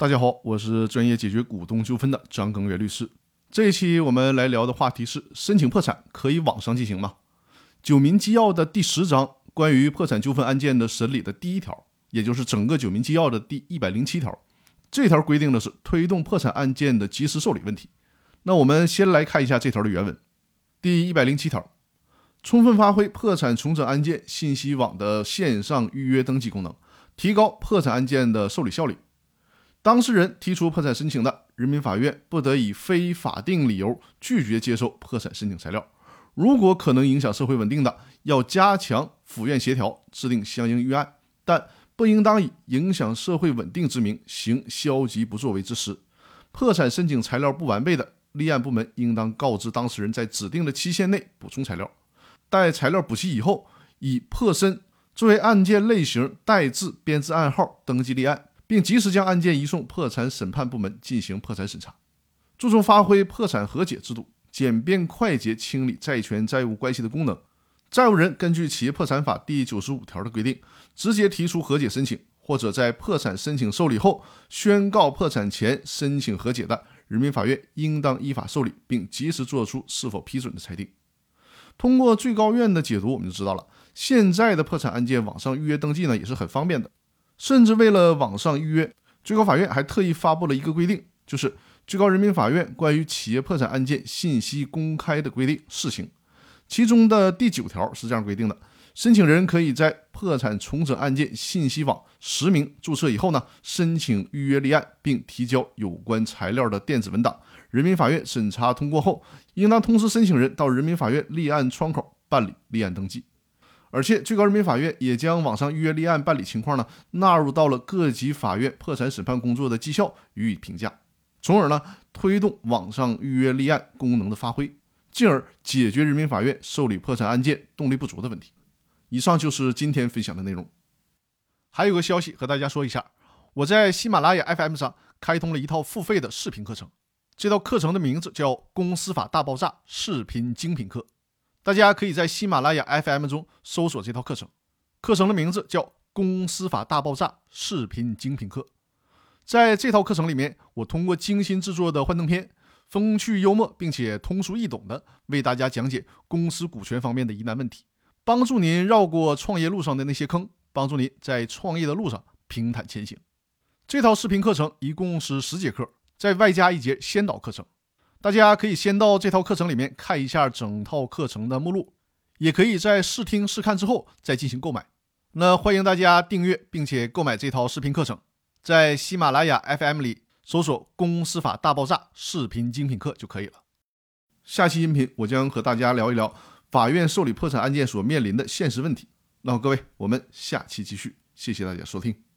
大家好，我是专业解决股东纠纷的张庚元律师。这一期我们来聊的话题是：申请破产可以网上进行吗？《九民纪要》的第十章关于破产纠纷案件的审理的第一条，也就是整个《九民纪要》的第一百零七条，这条规定的是推动破产案件的及时受理问题。那我们先来看一下这条的原文。第一百零七条，充分发挥破产重整案件信息网的线上预约登记功能，提高破产案件的受理效率。当事人提出破产申请的，人民法院不得以非法定理由拒绝接受破产申请材料。如果可能影响社会稳定的，要加强府院协调，制定相应预案，但不应当以影响社会稳定之名行消极不作为之实。破产申请材料不完备的，立案部门应当告知当事人在指定的期限内补充材料。待材料补齐以后，以破申作为案件类型代字编制案号登记立案。并及时将案件移送破产审判部门进行破产审查，注重发挥破产和解制度简便快捷清理债权债务关系的功能。债务人根据《企业破产法》第九十五条的规定，直接提出和解申请，或者在破产申请受理后宣告破产前申请和解的，人民法院应当依法受理，并及时作出是否批准的裁定。通过最高院的解读，我们就知道了，现在的破产案件网上预约登记呢，也是很方便的。甚至为了网上预约，最高法院还特意发布了一个规定，就是《最高人民法院关于企业破产案件信息公开的规定（试行）》，其中的第九条是这样规定的：申请人可以在破产重整案件信息网实名注册以后呢，申请预约立案，并提交有关材料的电子文档。人民法院审查通过后，应当通知申请人到人民法院立案窗口办理立案登记。而且，最高人民法院也将网上预约立案办理情况呢纳入到了各级法院破产审判工作的绩效予以评价，从而呢推动网上预约立案功能的发挥，进而解决人民法院受理破产案件动力不足的问题。以上就是今天分享的内容。还有个消息和大家说一下，我在喜马拉雅 FM 上开通了一套付费的视频课程，这套课程的名字叫《公司法大爆炸视频精品课》。大家可以在喜马拉雅 FM 中搜索这套课程，课程的名字叫《公司法大爆炸视频精品课》。在这套课程里面，我通过精心制作的幻灯片，风趣幽默并且通俗易懂的为大家讲解公司股权方面的疑难问题，帮助您绕过创业路上的那些坑，帮助您在创业的路上平坦前行。这套视频课程一共是十节课，再外加一节先导课程。大家可以先到这套课程里面看一下整套课程的目录，也可以在试听试看之后再进行购买。那欢迎大家订阅并且购买这套视频课程，在喜马拉雅 FM 里搜索“公司法大爆炸视频精品课”就可以了。下期音频我将和大家聊一聊法院受理破产案件所面临的现实问题。那么各位，我们下期继续，谢谢大家收听。